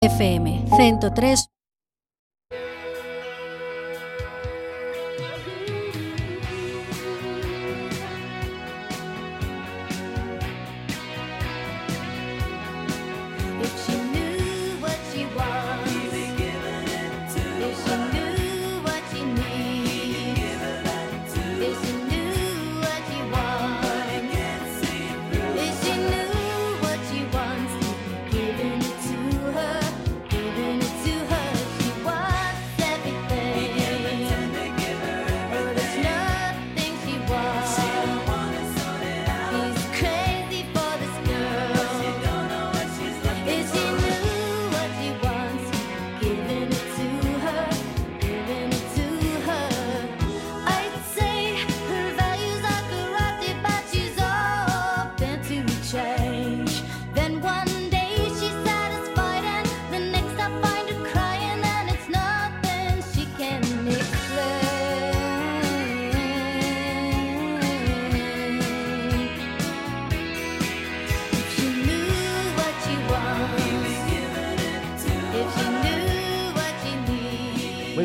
FM 103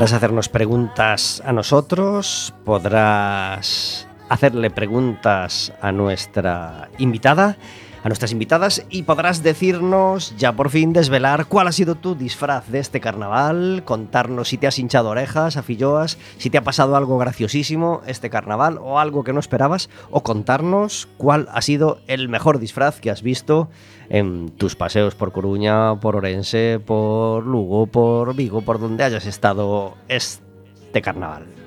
Podrás hacernos preguntas a nosotros, podrás hacerle preguntas a nuestra invitada, a nuestras invitadas y podrás decirnos, ya por fin, desvelar cuál ha sido tu disfraz de este carnaval, contarnos si te has hinchado orejas, afilloas, si te ha pasado algo graciosísimo este carnaval o algo que no esperabas, o contarnos cuál ha sido el mejor disfraz que has visto en tus paseos por Coruña, por Orense, por Lugo, por Vigo, por donde hayas estado este carnaval.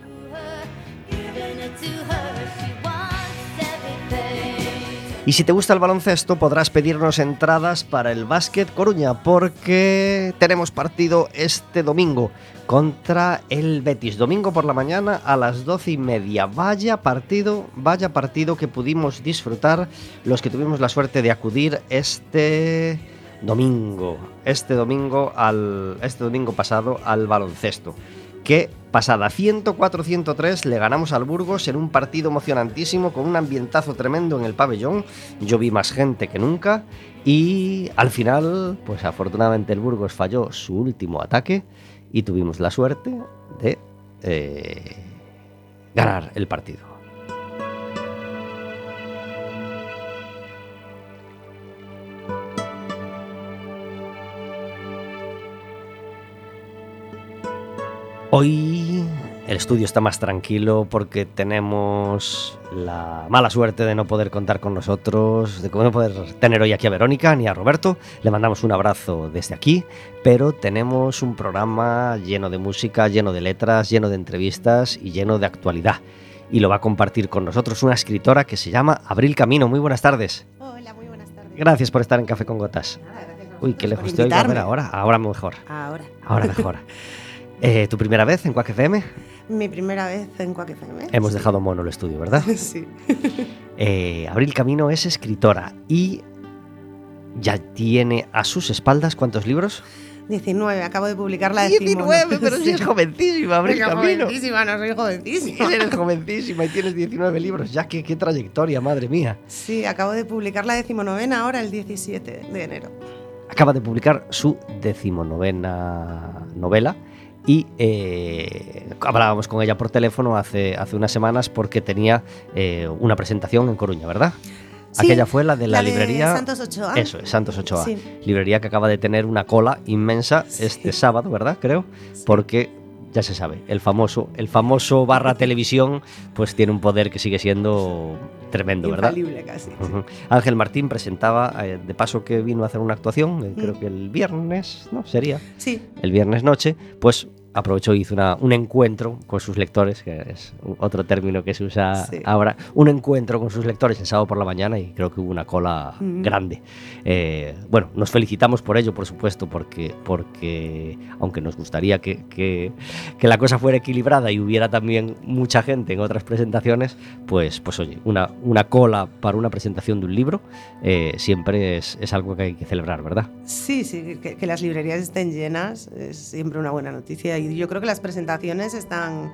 Y si te gusta el baloncesto, podrás pedirnos entradas para el Básquet Coruña, porque tenemos partido este domingo contra el Betis. Domingo por la mañana a las doce y media. Vaya partido, vaya partido que pudimos disfrutar los que tuvimos la suerte de acudir este domingo. Este domingo al. Este domingo pasado al baloncesto. Que pasada 104-103 le ganamos al Burgos en un partido emocionantísimo con un ambientazo tremendo en el pabellón. Yo vi más gente que nunca y al final, pues afortunadamente el Burgos falló su último ataque y tuvimos la suerte de eh, ganar el partido. Hoy el estudio está más tranquilo porque tenemos la mala suerte de no poder contar con nosotros, de no poder tener hoy aquí a Verónica ni a Roberto. Le mandamos un abrazo desde aquí, pero tenemos un programa lleno de música, lleno de letras, lleno de entrevistas y lleno de actualidad. Y lo va a compartir con nosotros una escritora que se llama Abril Camino. Muy buenas tardes. Hola, muy buenas tardes. Gracias por estar en Café con Gotas. Nada, Uy, qué lejos oigo. A ver, ahora, ahora mejor. Ahora. Ahora mejor. Eh, ¿Tu primera vez en Quack FM? Mi primera vez en Quack FM. Hemos Sí. dejado mono el estudio, ¿verdad? Sí. Eh, Abril Camino es escritora y ya tiene a sus espaldas cuántos libros? 19, acabo de publicar la decimono- 19, pero si Sí. es jovencísima, Abril Soy Camino. jovencísima, no soy jovencísima. Eres jovencísima y tienes 19 libros. Ya, qué, qué trayectoria, madre mía. Sí, acabo de publicar la decimonovena ahora el 17 de enero. Acaba de publicar su decimonovena novela y eh, hablábamos con ella por teléfono hace, hace unas semanas porque tenía eh, una presentación en Coruña, ¿verdad? Sí, Aquella fue la de la, la de librería. Santos Ochoa. Eso, es, Santos Ochoa. Sí. Librería que acaba de tener una cola inmensa este sábado, ¿verdad? Creo. Porque ya se sabe, el famoso, el famoso barra televisión, pues tiene un poder que sigue siendo tremendo, ¿verdad? Infalible casi. sí. Ujú. Ángel Martín presentaba, eh, de paso que vino a hacer una actuación, eh, creo Mm. que el viernes, ¿no? Sería Sí, el viernes noche, pues aprovechó y hizo una- un encuentro con sus lectores, que es otro término que se usa Sí. ahora, un encuentro con sus lectores el sábado por la mañana y creo que hubo una cola Mm. grande. Eh, bueno, nos felicitamos por ello, por supuesto, porque, porque aunque nos gustaría que, que- que la cosa fuera equilibrada y hubiera también mucha gente en otras presentaciones, pues, pues oye, una, una cola para una presentación de un libro eh, siempre es, es algo que hay que celebrar, ¿verdad? sí, sí, que, que las librerías estén llenas es siempre una buena noticia. Y yo creo que las presentaciones están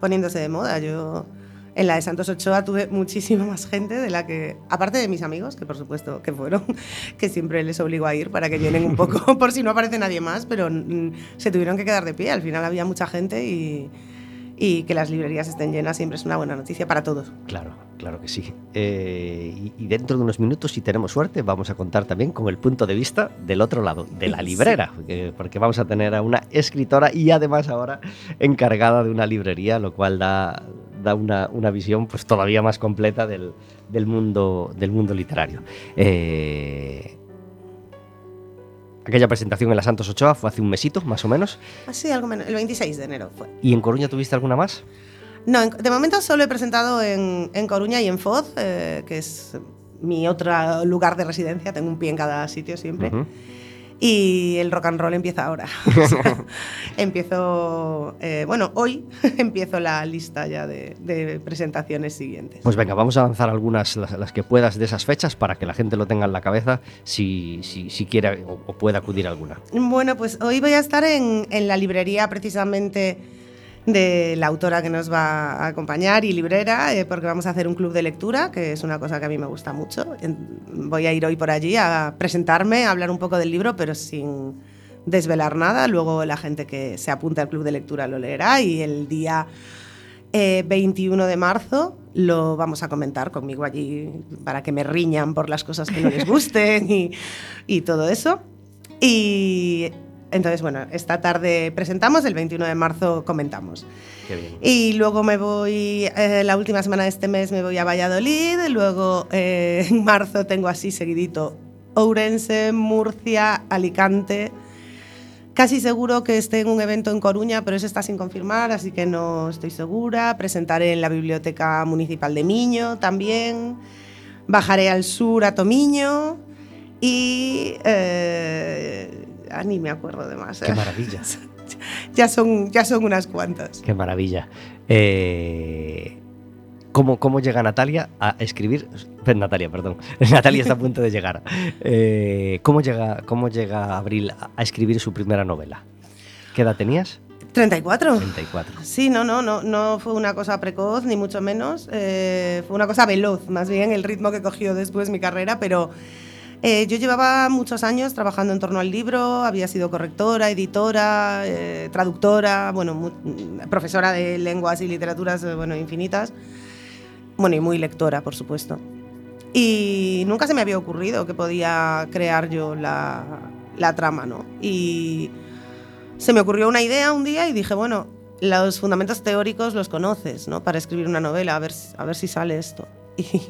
poniéndose de moda. Yo en la de Santos Ochoa tuve muchísima más gente de la que, aparte de mis amigos, que por supuesto que fueron, que siempre les obligo a ir para que llenen un poco, por si no aparece nadie más, pero mm, se tuvieron que quedar de pie. Al final había mucha gente y, y que las librerías estén llenas siempre es una buena noticia para todos. Claro, claro que sí. Eh, y, dentro de unos minutos, si tenemos suerte, vamos a contar también con el punto de vista del otro lado, de la Sí. librera, porque, porque vamos a tener a una escritora y además ahora encargada de una librería, lo cual da, da una, una visión pues todavía más completa del, del mundo, del mundo literario. Eh, aquella presentación en la Santos Ochoa fue hace un mesito, más o menos. Así, algo menos, el 26 de enero fue. ¿Y en Coruña tuviste alguna más? No, de momento solo he presentado en, en Coruña y en Foz, eh, que es mi otro lugar de residencia. Tengo un pie en cada sitio siempre. Y el rock and roll empieza ahora. O sea, empiezo, eh, bueno, hoy empiezo la lista ya de, de presentaciones siguientes. Pues venga, vamos a lanzar algunas, las, las que puedas de esas fechas para que la gente lo tenga en la cabeza si, si, si quiere o, o puede acudir a alguna. Bueno, pues hoy voy a estar en, en la librería precisamente de la autora que nos va a acompañar y librera, eh, porque vamos a hacer un club de lectura, que es una cosa que a mí me gusta mucho. Voy a ir hoy por allí a presentarme, a hablar un poco del libro, pero sin desvelar nada. Luego la gente que se apunte al club de lectura lo leerá y el día eh, 21 de marzo lo vamos a comentar conmigo allí para que me riñan por las cosas que no les gusten y, y todo eso. Y entonces, bueno, esta tarde presentamos, el 21 de marzo comentamos. Qué bien. Y luego me voy, eh, la última semana de este mes me voy a Valladolid, luego eh, en marzo tengo así seguidito Ourense, Murcia, Alicante. Casi seguro que esté en un evento en Coruña, pero eso está sin confirmar, así que no estoy segura. Presentaré en la Biblioteca Municipal de Miño también. Bajaré al sur a Tomiño y... eh, ah, ni me acuerdo de más. Qué ¿eh? maravilla. Ya son, ya son unas cuantas. Qué maravilla. Eh, ¿cómo, ¿Cómo llega Natalia a escribir? eh, Natalia, perdón. Natalia está a punto de llegar. Eh, ¿cómo, llega, ¿Cómo llega Abril a a escribir su primera novela? ¿Qué edad tenías? 34. 34. Sí, no, no, no, no fue una cosa precoz, ni mucho menos. eh, fue una cosa veloz, más bien el ritmo que cogió después mi carrera, pero eh, yo llevaba muchos años trabajando en torno al libro, había sido correctora, editora, eh, traductora, bueno, profesora de lenguas y literaturas, eh, bueno, infinitas. Bueno, y muy lectora, por supuesto. Y nunca se me había ocurrido que podía crear yo la, la trama, ¿no? Y se me ocurrió una idea un día y dije, bueno, los fundamentos teóricos los conoces, ¿no? Para escribir una novela, a ver, a ver si sale esto. Y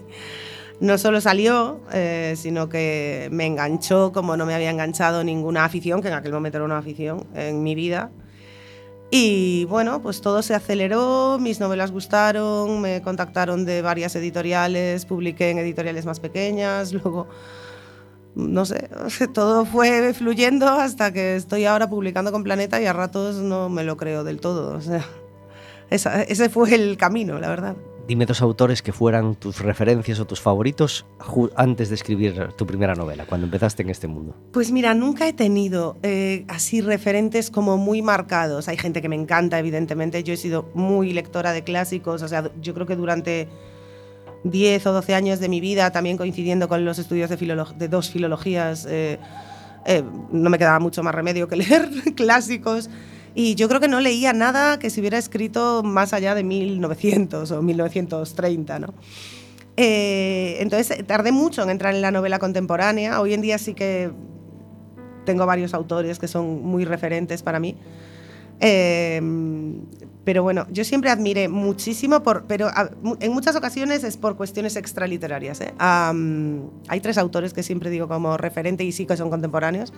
no solo salió, eh, sino que me enganchó como no me había enganchado ninguna afición, que en aquel momento era una afición en mi vida. Y bueno, pues todo se aceleró, mis novelas gustaron, me contactaron de varias editoriales, publiqué en editoriales más pequeñas, luego, no sé, todo fue fluyendo hasta que estoy ahora publicando con Planeta y a ratos no me lo creo del todo. Ese fue el camino, la verdad. Dime dos autores que fueran tus referencias o tus favoritos antes de escribir tu primera novela, cuando empezaste en este mundo. Pues mira, nunca he tenido eh, así referentes como muy marcados. Hay gente que me encanta, evidentemente. Yo he sido muy lectora de clásicos, o sea, yo creo que durante 10 o 12 años de mi vida, también coincidiendo con los estudios de, de dos filologías, eh, eh, no me quedaba mucho más remedio que leer clásicos. Y yo creo que no leía nada que se hubiera escrito más allá de 1900 o 1930, ¿no? Eh, entonces tardé mucho en entrar en la novela contemporánea. Hoy en día sí que tengo varios autores que son muy referentes para mí. Eh, pero bueno, yo siempre admiré muchísimo, por, pero a- en muchas ocasiones es por cuestiones extraliterarias. ¿eh? Am, hay tres autores que siempre digo como referente y sí que son contemporáneos,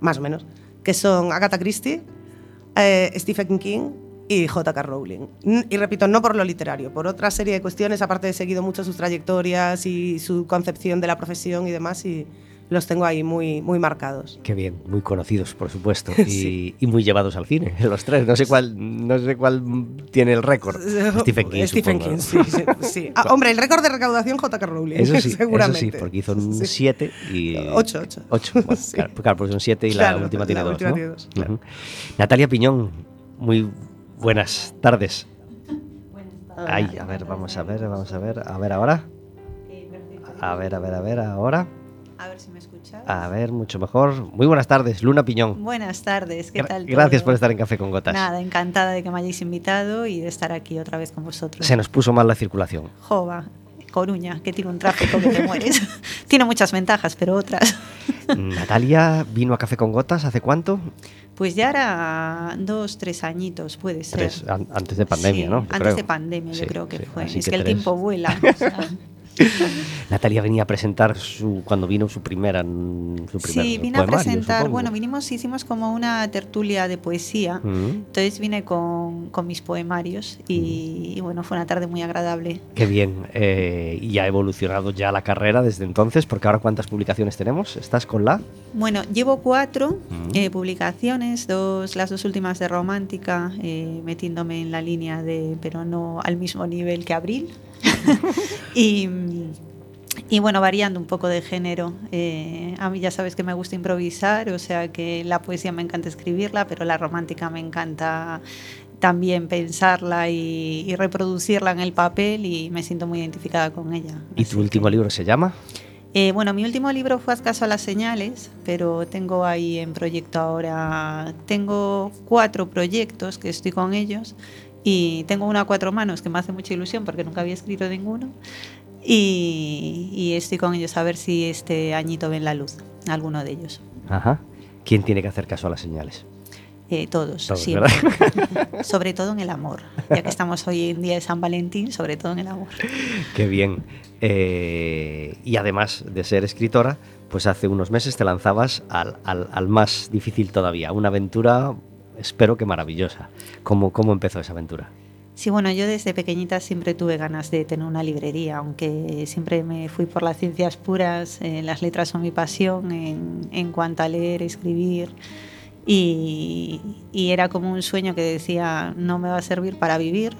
más o menos, que son Agatha Christie, eh, Stephen King y J.K. Rowling. Y repito, no por lo literario, por otra serie de cuestiones, aparte he seguido mucho sus trayectorias y su concepción de la profesión y demás, y los tengo ahí muy, muy marcados. Qué bien, muy conocidos, por supuesto, y, Sí. y muy llevados al cine, los tres. No sé cuál, no sé cuál tiene el récord. Stephen King, Stephen. King, sí, sí, sí. Ah, hombre, el récord de recaudación J.K. Rowling, Eso sí, eso seguramente. sí, porque hizo un Sí. 7 y... Ocho, ocho. 8, bueno, claro, claro, porque son 7 y Claro, la última tiene 2, última ¿no? claro. Natalia Piñón, muy buenas tardes. Ay, a ver, vamos a ver, vamos a ver, a ver ahora. A ver, a ver, a ver, ahora. A ver si me escuchas. A ver, mucho mejor. Muy buenas tardes, Luna Piñón. Buenas tardes, ¿qué Gra- tal? Gracias todo? por estar en Café con Gotas. Nada, encantada de que me hayáis invitado y de estar aquí otra vez con vosotros. Se nos puso mal la circulación. Jova, Coruña, que tiene un tráfico que te mueres. tiene muchas ventajas, pero otras. Natalia vino a Café con Gotas hace cuánto? Pues ya era dos, tres añitos, puede ser. Tres, an- antes de pandemia, Sí, ¿no? Yo antes creo. de pandemia, Sí, yo creo que sí, fue. Es que que, el tiempo vuela. o sea. Natalia venía a presentar su cuando vino su primera su primer Sí, vine a presentar, supongo. bueno, vinimos, hicimos como una tertulia de poesía. Mm, Entonces vine con, con mis poemarios y, y bueno, fue una tarde muy agradable. Qué bien. eh, y ha evolucionado ya la carrera desde entonces, porque ahora cuántas publicaciones tenemos? ¿Estás con la? Bueno, llevo cuatro eh, publicaciones, dos, las dos últimas de Romántica, eh, metiéndome en la línea de, pero no al mismo nivel que Abril. y, y bueno, variando un poco de género. Eh, a mí ya sabes que me gusta improvisar, o sea que la poesía me encanta escribirla, pero la romántica me encanta también pensarla y, y reproducirla en el papel y me siento muy identificada con ella. ¿Y tu último que- libro se llama? eh, bueno, mi último libro fue Haz caso a las señales, pero tengo ahí en proyecto ahora, tengo cuatro proyectos que estoy con ellos y tengo uno a cuatro manos que me hace mucha ilusión porque nunca había escrito ninguno y, y estoy con ellos a ver si este añito ven la luz, alguno de ellos. Ajá. ¿Quién tiene que hacer caso a las señales? Eh, todos, Todos. ¿verdad? sobre todo en el amor, ya que estamos hoy en día de San Valentín, sobre todo en el amor. Qué bien. Eh, y además de ser escritora, pues hace unos meses te lanzabas al, al- al más difícil todavía, una aventura, espero que maravillosa. ¿Cómo, cómo empezó esa aventura? Sí, bueno, yo desde pequeñita siempre tuve ganas de tener una librería, aunque siempre me fui por las ciencias puras, eh, las letras son mi pasión en, en cuanto a leer, escribir, y, y era como un sueño que decía, no me va a servir para vivir,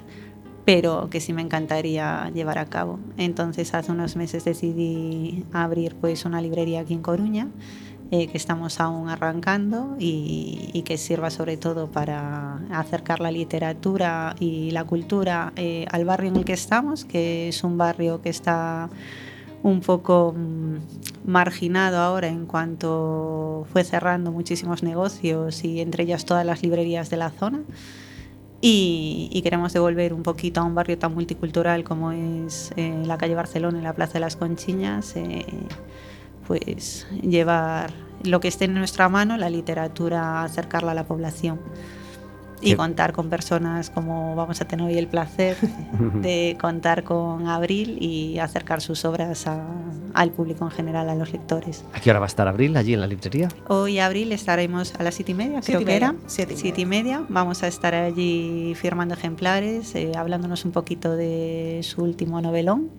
pero que sí me encantaría llevar a cabo. Entonces hace unos meses decidí abrir pues una librería aquí en Coruña, eh, que estamos aún arrancando y, y que sirva sobre todo para acercar la literatura y la cultura eh, al barrio en el que estamos, que es un barrio que está un poco mm, marginado ahora en cuanto fue cerrando muchísimos negocios y entre ellas todas las librerías de la zona. Y, y queremos devolver un poquito a un barrio tan multicultural como es eh, la calle Barcelona y la Plaza de las Conchiñas, eh, pues llevar lo que esté en nuestra mano, la literatura, acercarla a la población y Qué- contar con personas como vamos a tener hoy el placer de contar con Abril y acercar sus obras a- al público en general, a los lectores. ¿A qué hora va a estar Abril allí en la librería? Hoy Abril estaremos a las siete y media, Siete creo y que media, era. siete y Siete y media. Vamos a estar allí firmando ejemplares, eh, hablándonos un poquito de su último novelón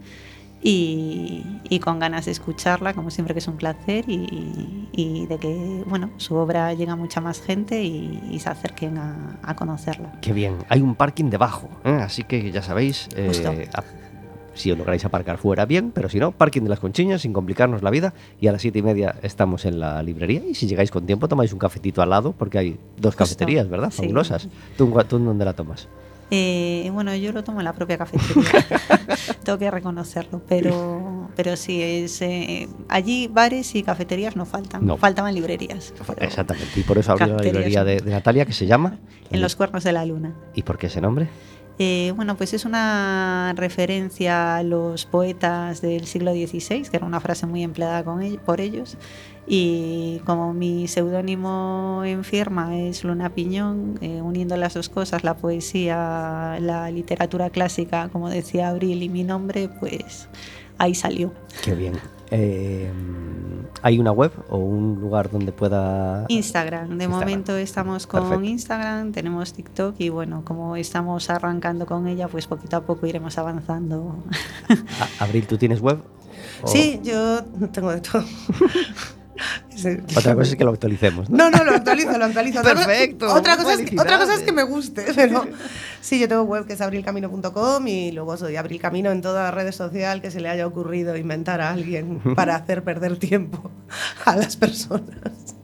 y, y con ganas de escucharla, como siempre que es un placer y, y de que bueno su obra llega a mucha más gente y, y se acerquen a, a conocerla. Qué bien. Hay un parking debajo, ¿eh? así que ya sabéis, eh, a- si os lo queréis aparcar fuera, bien, pero si no, parking de las conchiñas sin complicarnos la vida. Y a las siete y media estamos en la librería. Y si llegáis con tiempo, tomáis un cafetito al lado, porque hay dos Justo. cafeterías, ¿verdad? Sí. Fabulosas. ¿Tú, ¿Tú dónde la tomas? Eh, bueno, yo lo tomo en la propia cafetería, tengo que reconocerlo, pero, pero sí, es, eh, allí bares y cafeterías no faltan, No. faltaban librerías. Exactamente. Y por eso abrió la librería de, de Natalia, que se llama. En los cuernos de la luna. ¿Y por qué ese nombre? Eh, bueno, pues es una referencia a los poetas del siglo XVI, que era una frase muy empleada por ellos. Y como mi seudónimo en firma es Luna Piñón, eh, uniendo las dos cosas, la poesía, la literatura clásica, como decía Abril, y mi nombre, pues ahí salió. Qué bien. Eh, ¿Hay una web o un lugar donde pueda...? Instagram, de Instagram. momento estamos con Perfecto. Instagram, tenemos TikTok y bueno, como estamos arrancando con ella, pues poquito a poco iremos avanzando. Abril, ¿tú tienes web? O- Sí, yo tengo de todo. Otra cosa es que lo actualicemos. ¿no? No, no, lo actualizo, lo actualizo. Perfecto, Otra cosa, es que, otra cosa es que me guste, pero sí, yo tengo web que es abrilcamino.com y luego soy Abril Camino en toda red social que se le haya ocurrido inventar a alguien para hacer perder tiempo a las personas.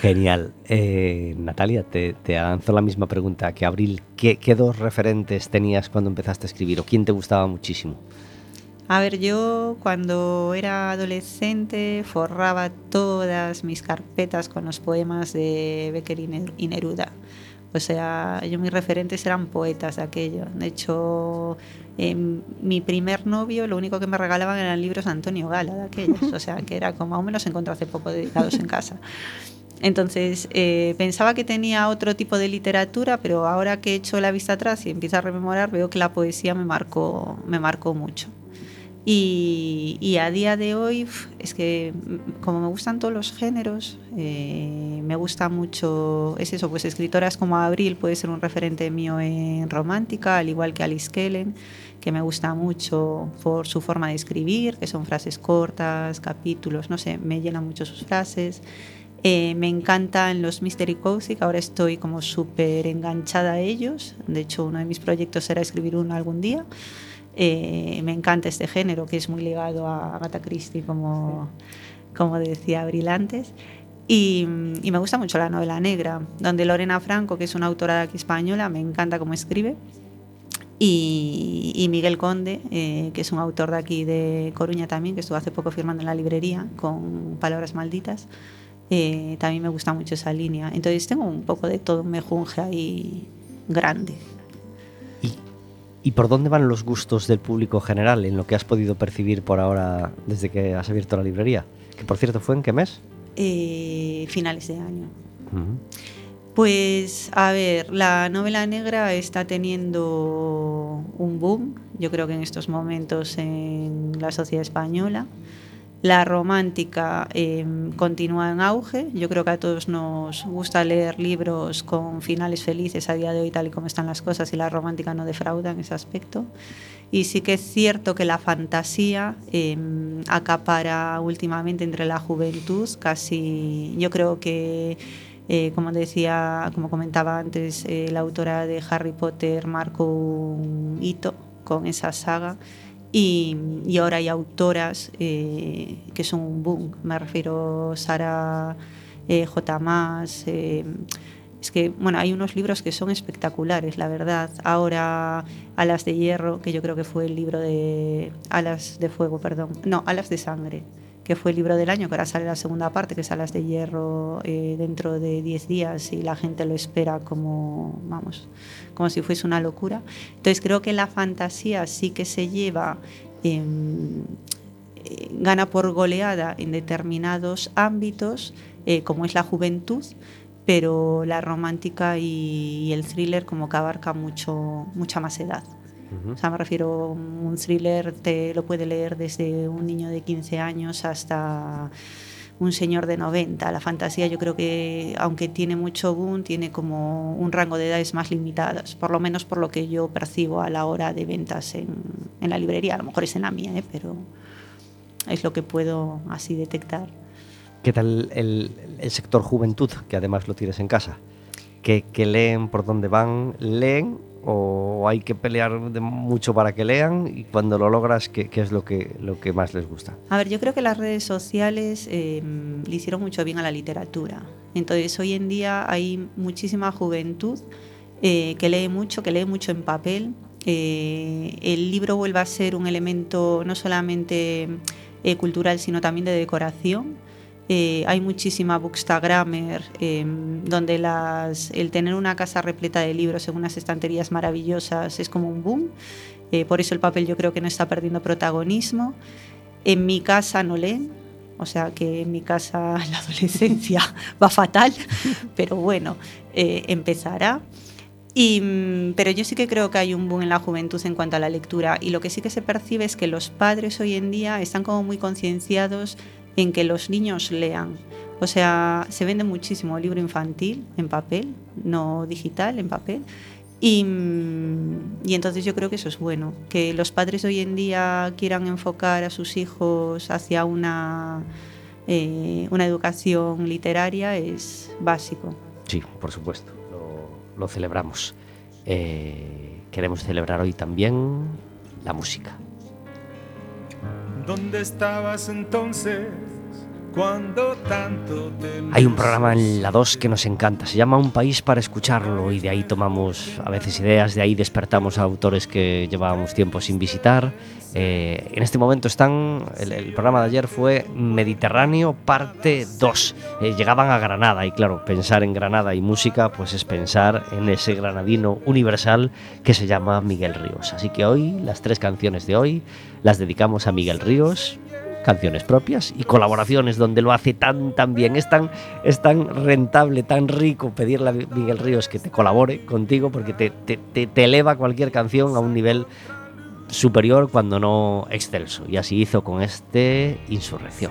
Genial. Eh, Natalia, te, te lanzo la misma pregunta que Abril. ¿Qué, qué dos referentes tenías cuando empezaste a escribir o quién te gustaba muchísimo? A ver, yo cuando era adolescente forraba todas mis carpetas con los poemas de Becker y Ner- y Neruda. O sea, yo mis referentes eran poetas de aquello. De hecho, em, mi primer novio lo único que me regalaban eran libros de Antonio Gala de aquellos. O sea, que era como, aún me los encontré hace poco dedicados en casa. Entonces, eh, pensaba que tenía otro tipo de literatura, pero ahora que he hecho la vista atrás y empiezo a rememorar, veo que la poesía me marcó, me marcó mucho. Y, a día de hoy, es que mm, como me gustan todos los géneros, eh, me gusta mucho, es eso, pues escritoras como Abril puede ser un referente mío en romántica, al igual que Alice Kellen, que me gusta mucho por su forma de escribir, que son frases cortas, capítulos, no sé, me llenan mucho sus frases. Eh, me encantan los Mystery Cozy, que ahora estoy como súper enganchada a ellos. De hecho, uno de mis proyectos será escribir uno algún día. Eh, me encanta este género, que es muy ligado a Agatha Christie, como, como decía Abril antes. Y, y me gusta mucho la novela negra, donde Lorena Franco, que es una autora de aquí española, me encanta cómo escribe. Y, y Miguel Conde, eh, que es un autor de aquí de Coruña también, que estuvo hace poco firmando en la librería con Palabras Malditas. Eh, también me gusta mucho esa línea. Entonces tengo un poco de todo un mejunje ahí grande. ¿Y, ¿Y por dónde van los gustos del público general en lo que has podido percibir por ahora desde que has abierto la librería? Que por cierto, ¿fue en qué mes? Eh, finales de año. Pues a ver, la novela negra está teniendo un boom, yo creo que en estos momentos en la sociedad española. La romántica eh, continúa en auge. Yo creo que a todos nos gusta leer libros con finales felices a día de hoy, tal y como están las cosas, y la romántica no defrauda en ese aspecto. Y sí que es cierto que la fantasía eh, acapara últimamente entre la juventud, casi yo creo que eh, como decía, como comentaba antes, eh, la autora de Harry Potter marcó un hito con esa saga. Y, y ahora hay autoras eh, que son un boom. Me refiero a Sara eh, J. Maas, eh, es que, bueno, hay unos libros que son espectaculares, la verdad. Ahora, Alas de Hierro, que yo creo que fue el libro de. Alas de Fuego, perdón. No, Alas de Sangre, que fue el libro del año, que ahora sale la segunda parte, que es Alas de Hierro eh, dentro de 10 días y la gente lo espera como, vamos, como si fuese una locura. Entonces, creo que la fantasía sí que se lleva. em, eh, gana por goleada en determinados ámbitos, eh, como es la juventud, pero la romántica y, y el thriller como que abarca mucho, mucha más edad. O sea, me refiero, un thriller te lo puede leer desde un niño de 15 años hasta un señor de 90. La fantasía yo creo que, aunque tiene mucho boom, tiene como un rango de edades más limitadas, por lo menos por lo que yo percibo a la hora de ventas en, en la librería. A lo mejor es en la mía, ¿eh? pero es lo que puedo así detectar. ¿Qué tal el, el sector juventud, que además lo tienes en casa? ¿Qué, qué leen? ¿Por dónde van? ¿Leen? ¿O hay que pelear mucho para que lean? Y cuando lo logras, ¿qué, es lo que, más les gusta? A ver, yo creo que las redes sociales eh, le hicieron mucho bien a la literatura. Entonces, hoy en día hay muchísima juventud eh, que lee mucho, que lee mucho en papel. Eh, el libro vuelve a ser un elemento no solamente eh, cultural, sino también de decoración. Eh, hay muchísima bookstagrammer, eh, donde las, el tener una casa repleta de libros en unas estanterías maravillosas es como un boom. Eh, por eso el papel yo creo que no está perdiendo protagonismo. En mi casa no leen, o sea que en mi casa la adolescencia va fatal, pero bueno, eh, empezará. Y, mm, pero yo sí que creo que hay un boom en la juventud en cuanto a la lectura y lo que sí que se percibe es que los padres hoy en día están como muy concienciados en que los niños lean. O sea, se vende muchísimo libro infantil en papel, no digital, en papel. Y, entonces yo creo que eso es bueno, que los padres hoy en día quieran enfocar a sus hijos hacia una, eh, una educación literaria es básico. Sí, por supuesto, lo, lo celebramos. Eh, queremos celebrar hoy también la música. ¿Dónde estabas entonces Hay un programa en la 2 que nos encanta, se llama Un país para escucharlo y de ahí tomamos a veces ideas, de ahí despertamos a autores que llevábamos tiempo sin visitar. Eh, en este momento están, el, el programa de ayer fue Mediterráneo parte 2. Eh, llegaban a Granada y claro, pensar en Granada y música pues es pensar en ese granadino universal que se llama Miguel Ríos. Así que hoy las tres canciones de hoy las dedicamos a Miguel Ríos, canciones propias y colaboraciones donde lo hace tan tan bien. Es tan, es tan rentable, tan rico pedirle a Miguel Ríos que te colabore contigo porque te, te- te- te eleva cualquier canción a un nivel superior cuando no excelso. Y así hizo con este Insurrección.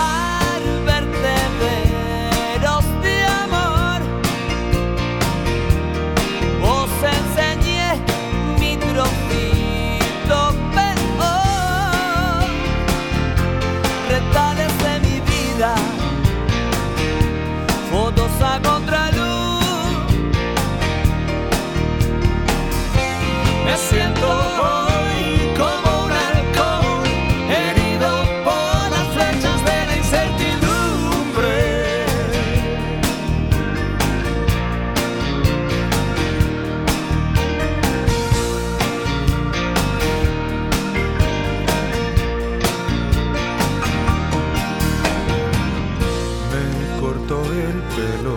el pelo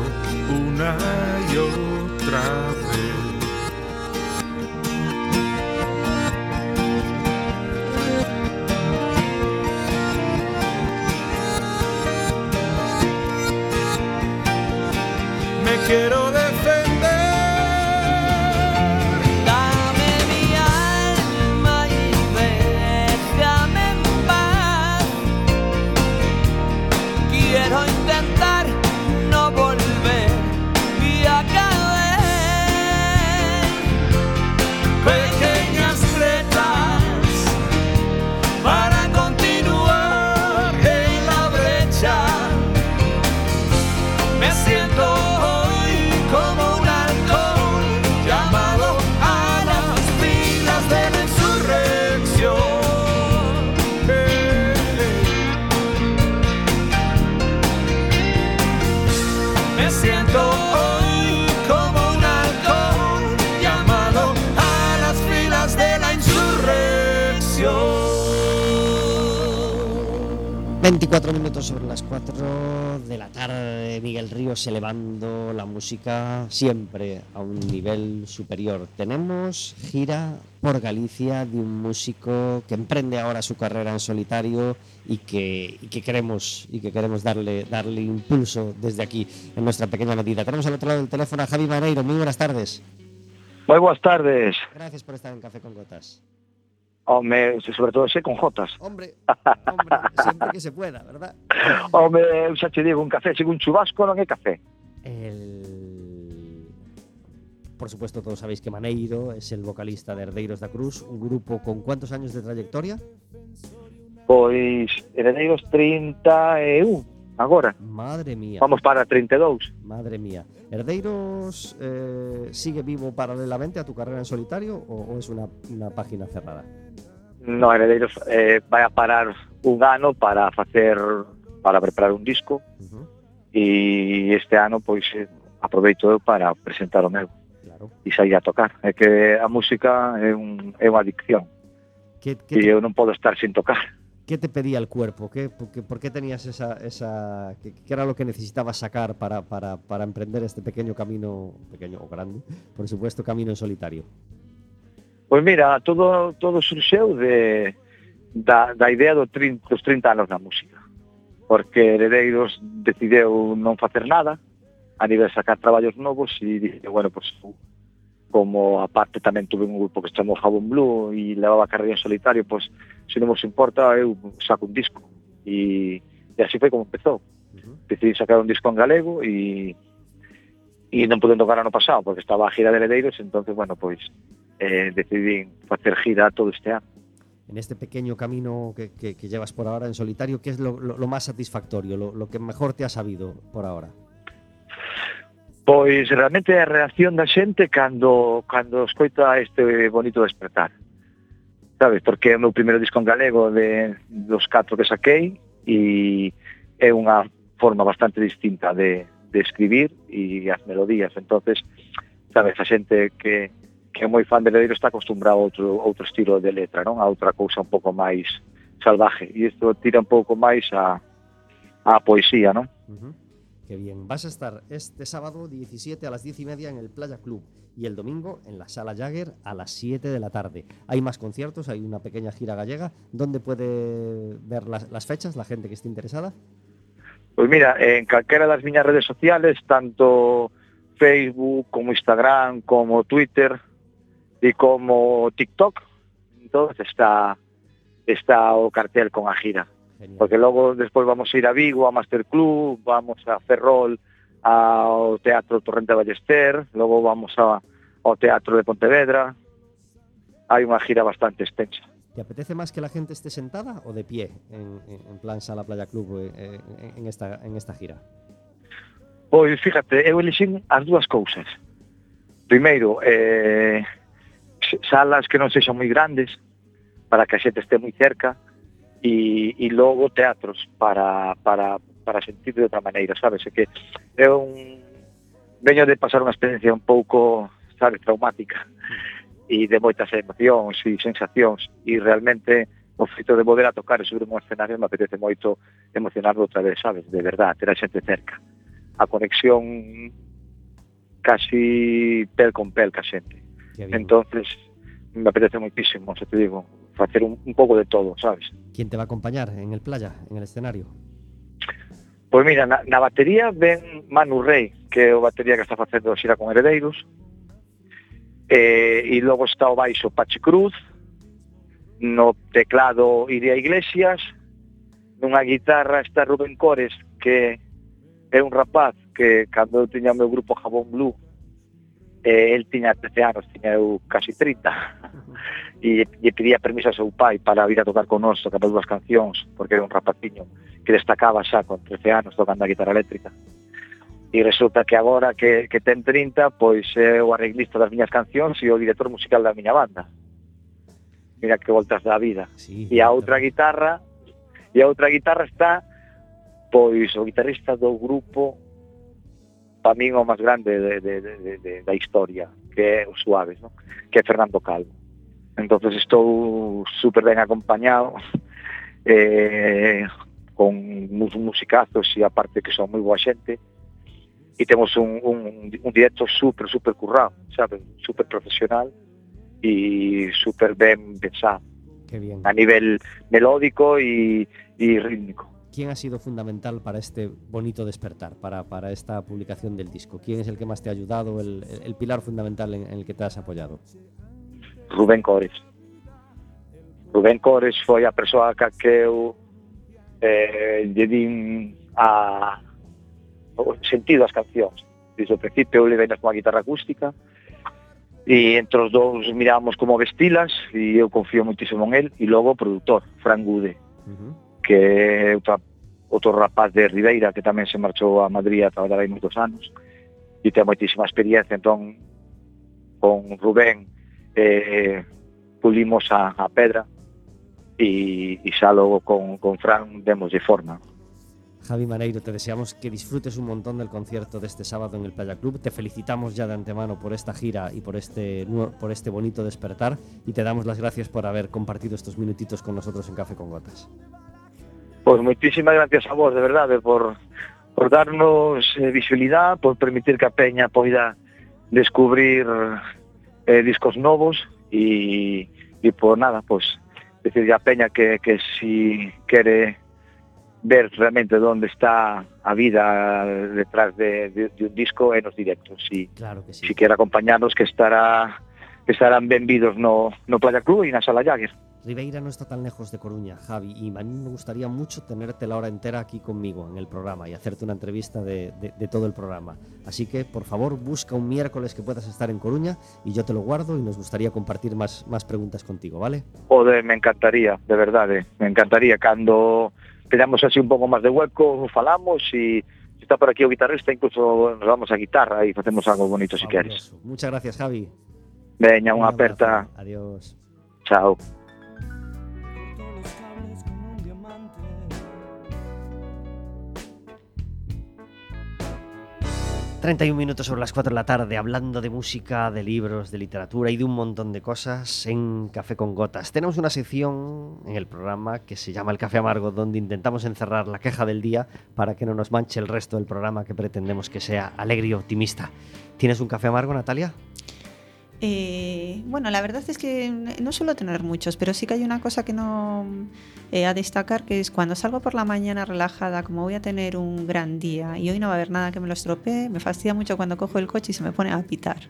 una y otra vez. 24 minutos sobre las 4 de la tarde, Miguel Ríos elevando la música siempre a un nivel superior. Tenemos gira por Galicia de un músico que emprende ahora su carrera en solitario y que, y que queremos, y que queremos darle, darle impulso desde aquí, en nuestra pequeña medida. Tenemos al otro lado del teléfono a Javi Maneiro. Muy buenas tardes. Moi boas tardes. Gracias por estar en Café con Gotas. Home, sobre todo ese con jotas. Hombre, hombre, siempre que se pueda, ¿verdad? Home, eu xa digo, un café, sin un chubasco non é café. El... Por supuesto, todos sabéis que Maneiro es el vocalista de Herdeiros da Cruz, un grupo con cuántos años de trayectoria? Pois, heredeiros 31, agora. Madre mía, Vamos para 32. madre mía. ¿Herdeiros eh, sigue vivo paralelamente a tu carrera en solitario o, o es una, una página cerrada? no Heredeiros eh, vai a parar un ano para facer para preparar un disco uh -huh. e este ano pois aproveito eu para presentar o meu claro. e sair a tocar é que a música é, un, é unha adicción que, que e eu non podo estar sin tocar que te pedía el cuerpo? ¿Qué, por, qué, por qué tenías esa... esa ¿qué, qué, era lo que necesitabas sacar para, para, para emprender este pequeño camino, pequeño o grande, por supuesto, camino en solitario? Pois mira, todo, todo surxeu de, da, da idea do 30, dos 30 anos na música. Porque Heredeiros decideu non facer nada a nivel sacar traballos novos e dije, bueno, pois pues, como aparte tamén tuve un grupo que se chamou Jabón Blue e levaba carreira en solitario, pois pues, se non vos importa eu saco un disco. E, e así foi como empezou. Decidí sacar un disco en galego e e non pude tocar ano pasado porque estaba a gira de Heredeiros entonces, bueno, pois eh, decidín facer gira todo este ano. En este pequeño camino que, que, que llevas por ahora en solitario, que es lo, lo, lo máis satisfactorio, lo, lo que mejor te ha sabido por ahora? Pois realmente a reacción da xente cando cando escoita este bonito despertar. Sabes, porque é o meu primeiro disco en galego de dos catro que saquei e é unha forma bastante distinta de, de escribir e as melodías. entonces sabes, a xente que, que é moi fan de Ledeiro está acostumbrado a outro, outro estilo de letra, non? A outra cousa un pouco máis salvaje. E isto tira un pouco máis a, a poesía, non? Ujú. Qué bien. Vas a estar este sábado 17 a las 10 y media en el Playa Club y el domingo en la Sala Jagger a las 7 de la tarde. Hay más conciertos, hay una pequeña gira gallega. ¿Dónde puede ver las, las fechas la gente que esté interesada? Pois mira, en calquera das miñas redes sociales, tanto Facebook como Instagram, como Twitter e como TikTok, entonces está está o cartel con a gira. Genial. Porque logo despois vamos a ir a Vigo, a Master Club, vamos a Ferrol, ao Teatro Torrente Ballester, logo vamos a, ao Teatro de Pontevedra. Hai unha gira bastante extensa. ¿Te apetece más que la gente esté sentada o de pie en, en plan Sala Playa Club eh, eh, en, esta, en esta gira? Pois, fíjate, eu elixín as dúas cousas. Primeiro, eh, salas que non sexan moi grandes para que a xente este moi cerca e, e logo teatros para, para, para sentir de outra maneira, sabes? É que é un... Veño de pasar unha experiencia un pouco, sabes, traumática e de moitas emocións e sensacións e realmente o feito de volver a tocar e subir un escenario me apetece moito emocionarme outra vez, sabes? De verdad, ter a xente cerca. A conexión casi pel con pel ca xente entonces me apetece muchísimo, se te digo, facer un, un pouco de todo, sabes? ¿Quién te va a acompañar en el playa, en el escenario? Pois mira, na, na batería ven Manu Rey, que é o batería que está facendo xira con Heredeiros, eh, e logo está o baixo Pachi Cruz, no teclado Iria Iglesias, nunha guitarra está Rubén Cores, que é un rapaz que cando eu tiña o meu grupo Jabón Blue eh, el tiña 13 anos, tiña eu casi 30, e lle pedía permiso a seu pai para vir a tocar con nós, tocar dúas cancións, porque era un rapaciño que destacaba xa con 13 anos tocando a guitarra eléctrica. E resulta que agora que, que ten 30, pois é o arreglista das miñas cancións e o director musical da miña banda. Mira que voltas da vida. Sí, e a outra guitarra, e a outra guitarra está pois o guitarrista do grupo para min o máis grande de, de, de, de, de, da historia, que é o Suaves, ¿no? que é Fernando Calvo. Entonces estou super ben acompañado, eh, con uns musicazos e aparte que son moi boa xente, e temos un, un, un directo super, super currado, sabes? Super profesional e super ben pensado Qué bien. a nivel melódico y, y rítmico. ¿Quién ha sido fundamental para este bonito despertar, para, para esta publicación del disco? ¿Quién es el que más te ha ayudado, el, el pilar fundamental en, en, el que te has apoyado? Rubén Cores. Rubén Cores foi a persoa que eu eh, lle din a, o sentido ás cancións. Desde o principio eu levei nas unha guitarra acústica, e entre os dous mirábamos como vestilas e eu confío moitísimo en el e logo o produtor, Fran Gude uh -huh. Que é outra, outro rapaz de Ribeira que tamén se marchou a Madrid a traballar aí moitos anos e ten moitísima experiencia entón con Rubén eh, pulimos a, a pedra e, e xa logo con, con Fran demos de forma Javi Maneiro, te deseamos que disfrutes un montón del concierto de este sábado en el Playa Club. Te felicitamos ya de antemano por esta gira y por este, por este bonito despertar y te damos las gracias por haber compartido estos minutitos con nosotros en Café con Gotas. Pois moitísimas gracias a vos, de verdade, por, por darnos eh, visibilidade, por permitir que a peña poida descubrir eh, discos novos e, e por nada, pois, decir a peña que, que si quere ver realmente onde está a vida detrás de, de, de un disco en os directos. Si, claro que sí. si quere acompañarnos que estará que estarán benvidos no, no Playa Club e na Sala Jagger. Ribeira no está tan lejos de Coruña, Javi, y a mí me gustaría mucho tenerte la hora entera aquí conmigo en el programa y hacerte una entrevista de, de- de todo el programa. Así que, por favor, busca un miércoles que puedas estar en Coruña y yo te lo guardo y nos gustaría compartir más, más preguntas contigo, ¿vale? Ode, me encantaría, de verdade, me encantaría cando teñamos así un pouco máis de hueco, falamos e se está por aquí o guitarrista, incluso nos vamos a guitarra e facemos algo bonito si. Fabuloso. Muchas gracias, Javi. Veña, unha Un aperta. Adiós. chao. 31 minutos sobre las 4 de la tarde, hablando de música, de libros, de literatura y de un montón de cosas en Café con Gotas. Tenemos una sección en el programa que se llama El Café Amargo, donde intentamos encerrar la queja del día para que no nos manche el resto del programa que pretendemos que sea alegre y optimista. ¿Tienes un café amargo, Natalia? Eh, bueno, la verdad es que no suelo tener muchos, pero sí que hay una cosa que no eh, a destacar, que es cuando salgo por la mañana relajada, como voy a tener un gran día y hoy no va a haber nada que me lo estropee, me fastidia mucho cuando cojo el coche y se me pone a pitar.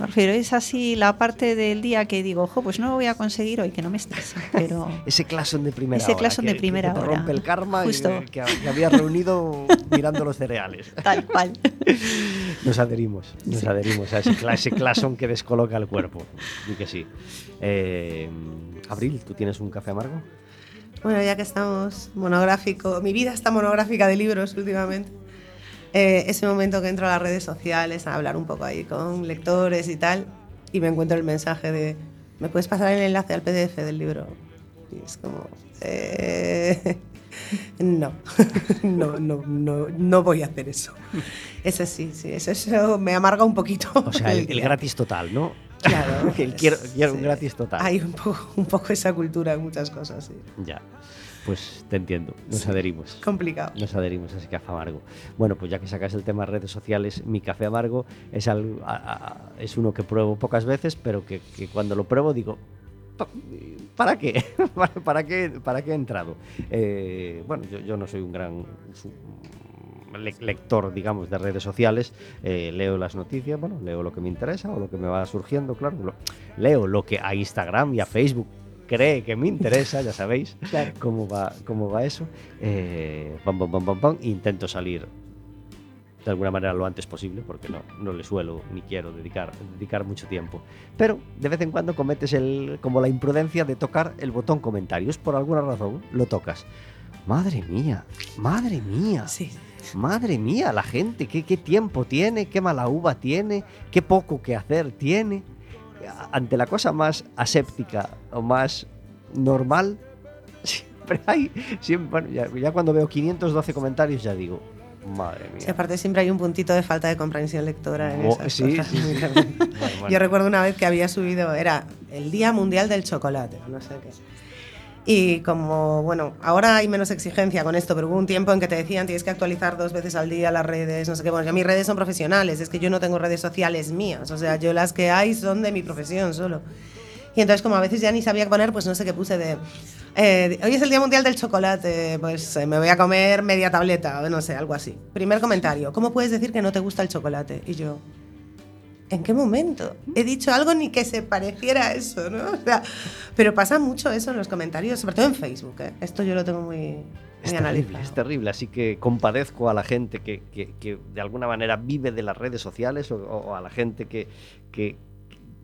Me refiero, es así la parte del día que digo, ojo, pues no lo voy a conseguir hoy, que no me estresa, pero... Ese claxon de primera Ese hora. que- de primera que te hora. rompe el karma y Justo. que, que habías reunido mirando los cereales. Tal cual. Nos adherimos, nos Sí. adherimos a ese, cla- ese claxon que descoloca el cuerpo. Y que sí. Eh, Abril, ¿tú tienes un café amargo? Bueno, ya que estamos monográfico, mi vida está monográfica de libros últimamente. Eh, ese momento que entro a las redes sociales a hablar un poco ahí con lectores y tal, y me encuentro el mensaje de, ¿me puedes pasar el enlace al PDF del libro? Y es como, eh, no, no, no, no, no voy a hacer eso. Eso sí, sí, eso, eso me amarga un poquito. O sea, el, gratis total, ¿no? Claro. el quiero, quiero un sí. gratis total. Hay un poco, un poco esa cultura en muchas cosas, sí. Ya. Pues te entiendo, nos adherimos. Complicado. Nos adherimos a ese café amargo. Bueno, pues ya que sacas el tema de redes sociales, mi café amargo es, algo, a- a- es uno que pruebo pocas veces, pero que, que cuando lo pruebo digo, "Pa- ¿para qué? ¿Para, qué, para qué he entrado? Eh, bueno, yo, yo no soy un gran le- lector, digamos, de redes sociales. Eh, leo las noticias, bueno, leo lo que me interesa o lo que me va surgiendo, claro. lo- leo lo que a Instagram y a Facebook cree que me interesa, ya sabéis Claro. cómo va, cómo va eso. Eh, pam, pam, pam, e intento salir de alguna manera lo antes posible, porque no, no le suelo ni quiero dedicar, dedicar mucho tiempo. Pero de vez en cuando cometes el, como la imprudencia de tocar el botón comentarios, por alguna razón lo tocas. Madre mía, madre mía. Sí. Madre mía, la gente, ¿qué, qué tiempo tiene, qué mala uva tiene, qué poco que hacer tiene. Ante la cosa más aséptica o más normal, siempre hay, siempre, bueno, ya, ya cuando veo 512 comentarios ya digo, madre mía. Sí, aparte siempre hay un puntito de falta de comprensión lectora en Oh, esas sí, cosas. sí. Bueno, bueno. Yo recuerdo una vez que había subido, era el Día Mundial del Chocolate, no sé qué. Y como, bueno, ahora hay menos exigencia con esto, pero hubo un tiempo en que te decían tienes que actualizar dos veces al día las redes, no sé qué. Bueno, ya mis redes son profesionales, es que yo no tengo redes sociales mías, o sea, yo las que hay son de mi profesión solo. Y entonces, como a veces ya ni sabía qué poner, pues no sé qué puse de. eh, hoy es el Día Mundial del Chocolate, pues eh, me voy a comer media tableta, no sé, algo así. Primer comentario: ¿Cómo puedes decir que no te gusta el chocolate? Y yo. ¿En qué momento? He dicho algo ni que se pareciera a eso, ¿no? O sea, pero pasa mucho eso en los comentarios, sobre todo en Facebook. ¿eh? Esto yo lo tengo muy, Es terrible, es terrible. Así que compadezco a la gente que, que- que de alguna manera vive de las redes sociales o, o a la gente que, que,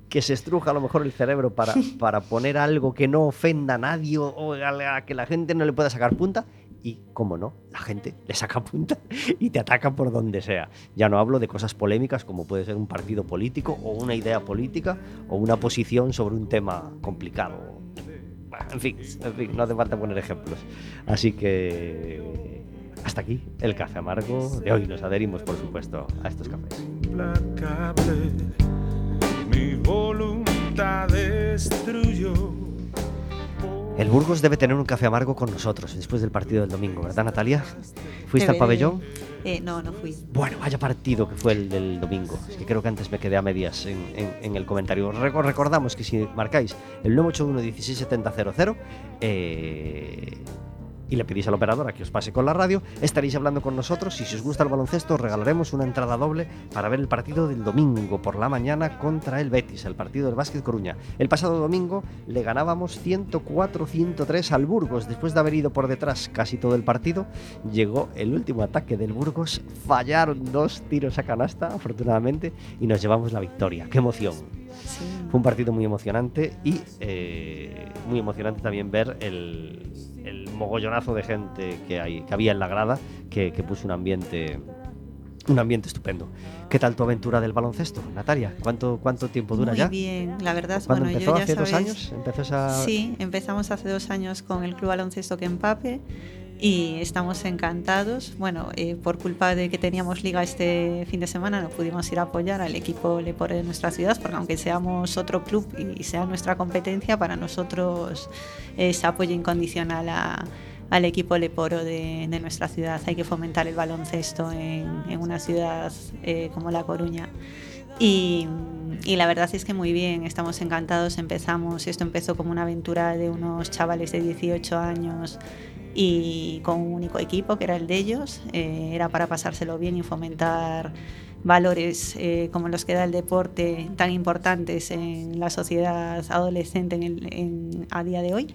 que se estruja a lo mejor el cerebro para, para poner algo que no ofenda a nadie o, o a, la- a que la gente no le pueda sacar punta. Y, como no, la gente le saca punta y te ataca por donde sea. Ya no hablo de cosas polémicas como puede ser un partido político o una idea política o una posición sobre un tema complicado. En fin, en fin, no hace falta poner ejemplos. Así que hasta aquí el café amargo de hoy. Nos adherimos, por supuesto, a estos cafés. Mi voluntad destruyó. El Burgos debe tener un café amargo con nosotros después del partido del domingo, ¿verdad, Natalia? ¿Fuiste al pabellón? Eh, no, no fui. Bueno, vaya partido que fue el del domingo. Es que creo que antes me quedé a medias en, en- en el comentario. Reco- recordamos que si marcáis el 981-16700 eh, y le pedís a la operadora que os pase con la radio, estaréis hablando con nosotros y si os gusta el baloncesto os regalaremos una entrada doble para ver el partido del domingo por la mañana contra el Betis, el partido del Básquet Coruña. El pasado domingo le ganábamos 104-103 al Burgos después de haber ido por detrás casi todo el partido. Llegó el último ataque del Burgos, fallaron dos tiros a canasta afortunadamente y nos llevamos la victoria. ¡Qué emoción! Sí. Fue un partido muy emocionante y eh, muy emocionante también ver el, el mogollonazo de gente que, hay, que había en la grada que, que puso un ambiente un ambiente estupendo. ¿Qué tal tu aventura del baloncesto, Natalia? ¿Cuánto, cuánto tiempo dura Muy ya? bien, la verdad es ¿Cuándo bueno, empezó? yo ya ¿Hace dos años? ¿Empezó esa...? Sí, empezamos hace dos años con el Club Baloncesto que empape y estamos encantados. Bueno, eh, por culpa de que teníamos liga este fin de semana no pudimos ir a apoyar al equipo Lepore de nuestra ciudad porque aunque seamos otro club y sea nuestra competencia, para nosotros es apoyo incondicional a- al equipo Leporo de, nuestra ciudad. Hay que fomentar el baloncesto en, en una ciudad eh, como La Coruña. Y la verdad es que muy bien, estamos encantados. Empezamos, esto empezó como una aventura de unos chavales de 18 años y con un único equipo, que era el de ellos. Eh, era para pasárselo bien y fomentar valores eh, como los que da el deporte tan importantes en la sociedad adolescente en el- en- a día de hoy.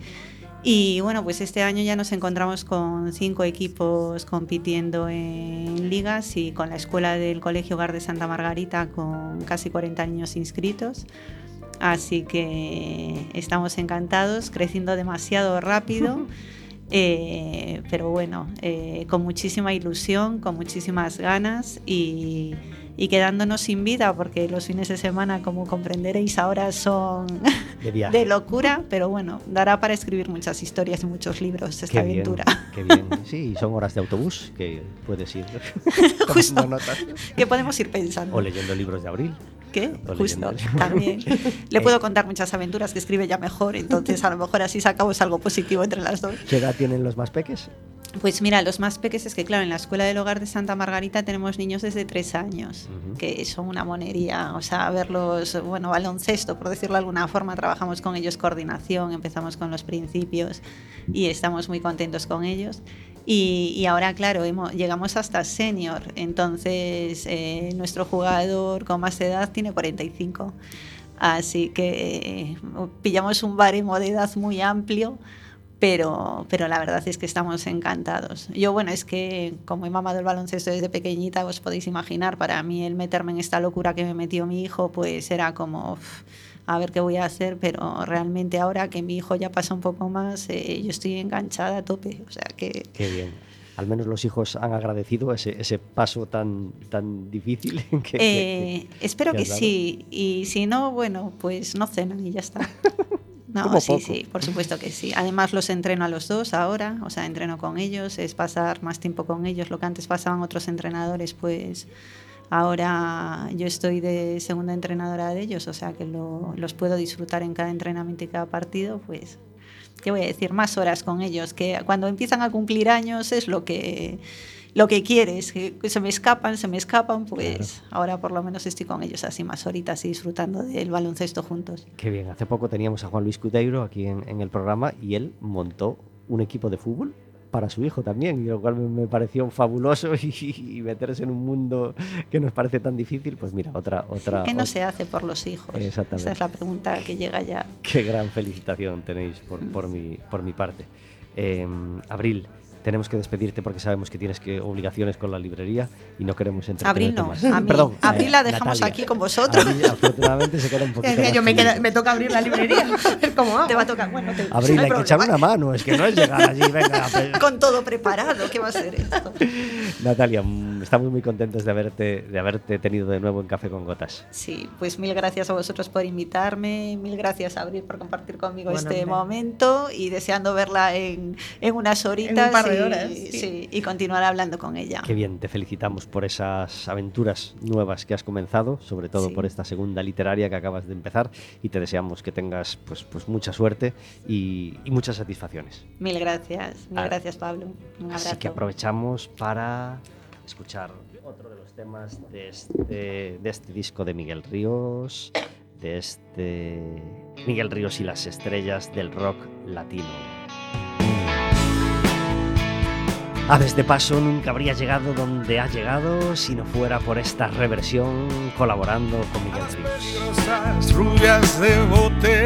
Y bueno, pues este año ya nos encontramos con cinco equipos compitiendo en ligas y con la escuela del Colegio Hogar de Santa Margarita con casi 40 niños inscritos. Así que estamos encantados, creciendo demasiado rápido. Eh, pero bueno, eh, con muchísima ilusión, con muchísimas ganas y, y quedándonos sin vida, porque los fines de semana, como comprenderéis, ahora son De de locura, pero bueno, dará para escribir muchas historias y muchos libros esta Qué bien, aventura. qué bien. Sí, son horas de autobús que puedes ir Justo. que podemos ir pensando. o leyendo libros de abril. ¿Qué? o Justo, también. Le puedo contar muchas aventuras que escribe ya mejor, entonces a lo mejor así sacamos algo positivo entre las dos. ¿Qué edad tienen los más peques? Pues mira, los más pequeños es que, claro, en la escuela del hogar de Santa Margarita tenemos niños desde tres años, Ujú. que son una monería. O sea, verlos, bueno, baloncesto, por decirlo de alguna forma, trabajamos con ellos coordinación, empezamos con los principios y estamos muy contentos con ellos. Y, y ahora, claro, hemos- llegamos hasta senior, entonces eh, nuestro jugador con más edad tiene 45. Así que eh, pillamos un baremo de edad muy amplio pero, pero la verdad es que estamos encantados. Yo, bueno, es que como he mamado el baloncesto desde pequeñita, os podéis imaginar, para mí el meterme en esta locura que me metió mi hijo, pues era como, a ver qué voy a hacer, pero realmente ahora que mi hijo ya pasa un poco más, eh, yo estoy enganchada a tope, o sea que... Qué bien. Al menos los hijos han agradecido ese, ese paso tan, tan difícil. que- Eh, espero que sí, y si no, bueno, pues no cenan y ya está. No, sí, poco. sí, por supuesto que sí. Además los entreno a los dos ahora, o sea, entreno con ellos, es pasar más tiempo con ellos. Lo que antes pasaban otros entrenadores, pues ahora yo estoy de segunda entrenadora de ellos, o sea que lo- los puedo disfrutar en cada entrenamiento y cada partido, pues, ¿qué voy a decir? Más horas con ellos, que cuando empiezan a cumplir años es lo que lo que quieres, que se me escapan, se me escapan, pues ahora por lo menos estoy con ellos así más horitas y disfrutando del baloncesto juntos. Qué bien. Hace poco teníamos a Juan Luis Cudeiro aquí en, en el programa y él montó un equipo de fútbol para su hijo también, y lo cual me, pareció fabuloso y, y meterse en un mundo que nos parece tan difícil, pues mira, otra... otra ¿Qué no se hace por los hijos? Exactamente. Esa es la pregunta que llega ya. Qué gran felicitación tenéis por, por, mi, por mi parte. Eh, Abril, tenemos que despedirte porque sabemos que tienes que obligaciones con la librería y no queremos Abril entretenerte no, más. a mí. Perdón, Abril eh, la dejamos Natalia. aquí con vosotros. Abril, afortunadamente se queda un poquito Es que yo me, queda- me toca abrir la librería. ¿Cómo hago? Te va a tocar, bueno, te, Abril, no hay que echar una mano, es que no es llegar allí, venga. Con todo preparado, ¿qué va a ser esto? Natalia, mm, estamos muy contentos de haberte, de haberte tenido de nuevo en Café con Gotas. Sí, pues mil gracias a vosotros por invitarme, mil gracias a Abril por compartir conmigo Bueno, este hombre. momento y deseando verla en, en unas horitas par de y, horas, sí. sí, y continuar hablando con ella. Qué bien, te felicitamos por esas aventuras nuevas que has comenzado, sobre todo Sí. por esta segunda literaria que acabas de empezar y te deseamos que tengas pues, pues mucha suerte y, y muchas satisfacciones. Mil gracias, mil Ah, gracias Pablo. Un abrazo. Así que aprovechamos para escuchar otro de los temas de este, de este disco de Miguel Ríos, de este Miguel Ríos y las estrellas del rock latino. Aves de paso nunca habría llegado donde ha llegado si no fuera por esta reversión colaborando con Miguel Ríos. rubias de bote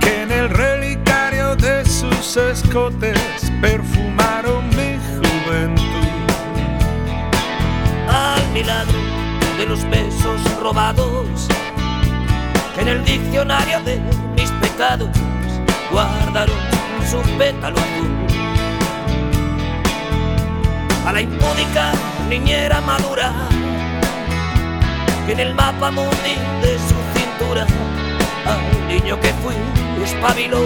que en el relicario de sus escotes perfumaron mi juventud. al milagro de los besos robados que en el diccionario de mis pecados guardaron su pétalo azul. A la impúdica niñera madura que en el mapa mundi de su cintura al niño que fui espabiló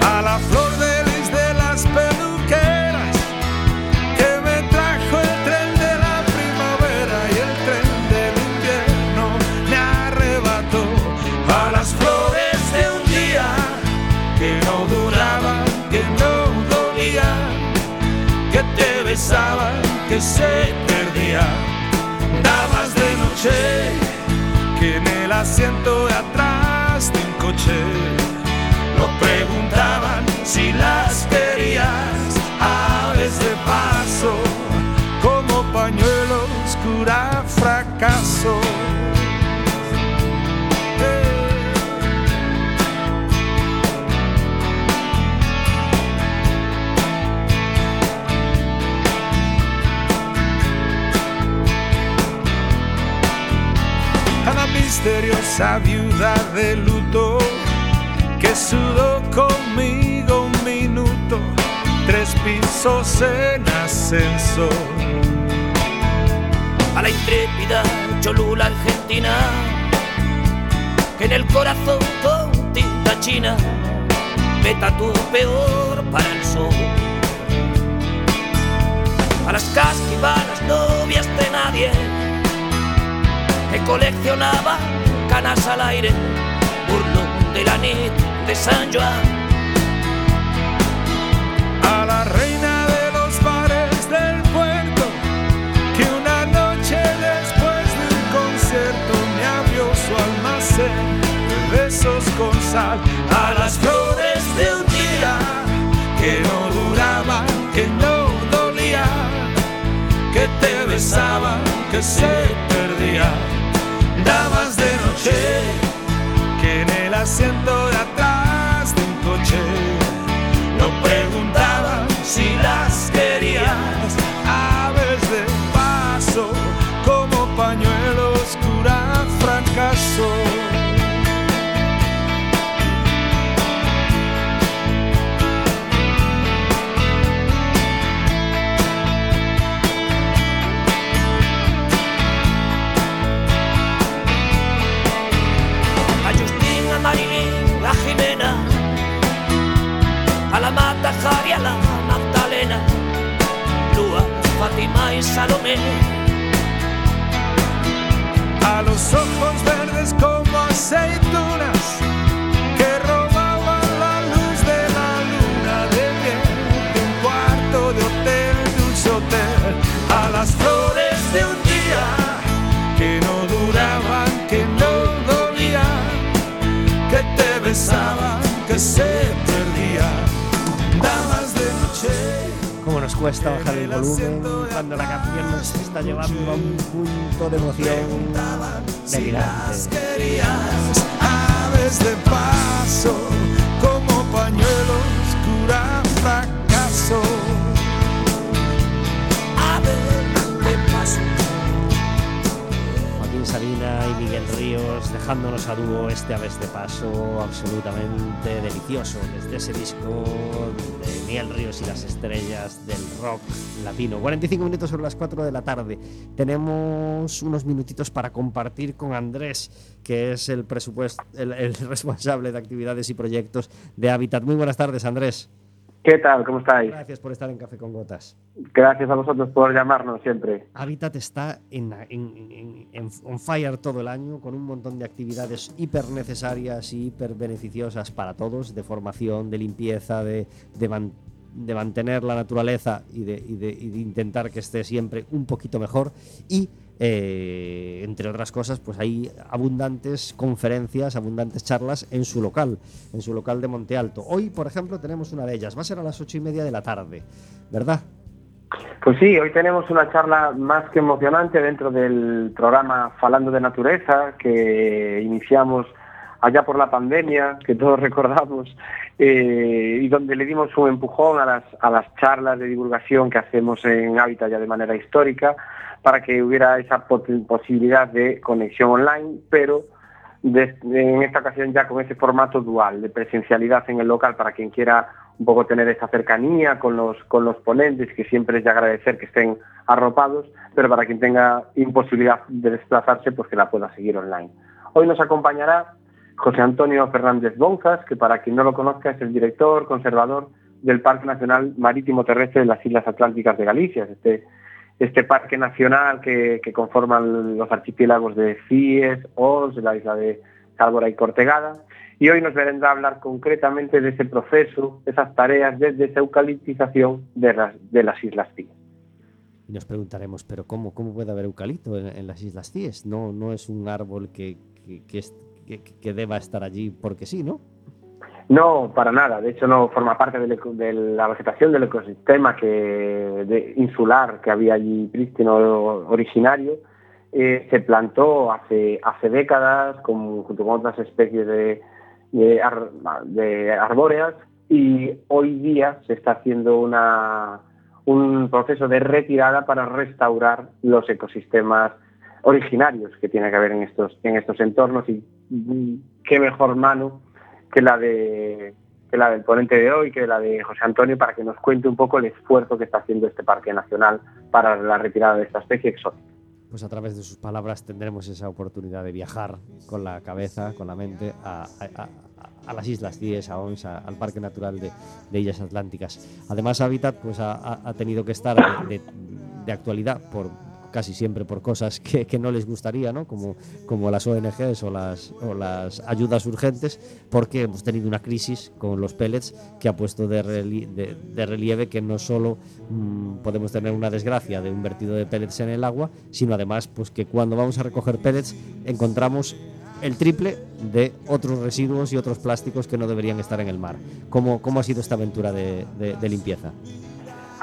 A la flor te besaban, que se perdían. Damas de noche que en el asiento de atrás de un coche. No preguntaban si las querías. Aves de paso como pañuelo oscura fracaso misteriosa viuda de luto que sudó conmigo un minuto, tres pisos en ascenso. a la intrépida Cholula argentina que en el corazón con tinta china me tatuó peor para el sol a las casquivanas novias de nadie que coleccionaban canas al aire burlón de la nit de San Joan A la reina de los bares del puerto, que una noche después de un concierto me abrió su almacén de besos con sal. A las flores de un día que no duraban, que no dolían, que te besaban, que se perdían. Damas de noche que en el asiento de atrás de un coche no preguntaban si las a la Mata Jari, a la Magdalena, Lua, Fátima y Salomé, a los ojos verdes como aceitunas que robaban la luz de la luna de miel un cuarto de hotel, dulce hotel, a las flores de un día que no duraban, que no dolían, que te besaban, que se perdían. Cuesta bajar el volumen cuando la canción nos está llevando a un punto de emoción delirante. aves de paso como pañuelos cura fracaso Sabina y Miguel Ríos dejándonos a dúo este Aves de Paso absolutamente delicioso desde ese disco de Miguel Ríos y las estrellas del rock latino. 45 minutos sobre las 4 de la tarde. Tenemos unos minutitos para compartir con Andrés, que es el, presupuesto, el, el responsable de actividades y proyectos de Habitat. Muy buenas tardes, Andrés. ¿Qué tal? ¿Cómo estáis? Gracias por estar en Café con Gotas. Gracias a vosotros por llamarnos siempre. Habitat está en, en- en- on fire todo el año con un montón de actividades hiper necesarias y hiper beneficiosas para todos, de formación, de limpieza, de, de man- de mantener la naturaleza y de, y de- y de intentar que esté siempre un poquito mejor. Y, eh, entre otras cosas, pues hay abundantes conferencias, abundantes charlas en su local, en su local de Monte Alto. Hoy, por ejemplo, tenemos una de ellas. Va a ser a las ocho y media de la tarde, ¿verdad? Pues sí, hoy tenemos una charla más que emocionante dentro del programa Falando de Naturaleza que iniciamos allá por la pandemia, que todos recordamos, eh, y donde le dimos un empujón a las, a las charlas de divulgación que hacemos en Hábitat ya de manera histórica, para que hubiera esa posibilidad de conexión online, pero en esta ocasión ya con ese formato dual, de presencialidad en el local para quien quiera un poco tener esa cercanía con los, con los ponentes, que siempre es de agradecer que estén arropados, pero para quien tenga imposibilidad de desplazarse, pues que la pueda seguir online. Hoy nos acompañará José Antonio Fernández Bonzas, que para quien no lo conozca es el director conservador del Parque Nacional Marítimo Terrestre de las Islas Atlánticas de Galicia, este, este parque nacional que, que conforman los archipiélagos de Cies, Os, la isla de Cálvora y Cortegada. Y hoy nos vendrá a hablar concretamente de ese proceso, esas tareas de deseucaliptización de las, de las Islas Cíes. Y nos preguntaremos, ¿pero cómo, cómo puede haber eucalipto en, las Islas Cíes? No, no es un árbol que, que, que- que deba estar allí porque sí, ¿no? No, para nada. De hecho, no forma parte de la vegetación del ecosistema que, insular que había allí prístino originario. Eh, se plantó hace, décadas junto con otras especies de, de ar- de arbóreas y hoy día se está haciendo un proceso de retirada para restaurar los ecosistemas originarios que tiene que haber en estos, en estos entornos y qué mejor mano que la de que la del ponente de hoy, que la de José Antonio, para que nos cuente un poco el esfuerzo que está haciendo este parque nacional para la retirada de esta especie exótica. Pues a través de sus palabras tendremos esa oportunidad de viajar con la cabeza, con la mente, a, las Islas Cíes, a ONS, a- al Parque Natural de, de Illas Atlánticas. Además, Habitat pues, ha, tenido que estar de actualidad por casi siempre por cosas que, que no les gustaría, ¿no? Como, como las ONGs o las, o las ayudas urgentes, porque hemos tenido una crisis con los pellets que ha puesto de, de- relieve que no solo mm, podemos tener una desgracia de un vertido de pellets en el agua, sino además pues que cuando vamos a recoger pellets encontramos el triple de otros residuos y otros plásticos que no deberían estar en el mar. ¿Cómo, cómo ha sido esta aventura de limpieza?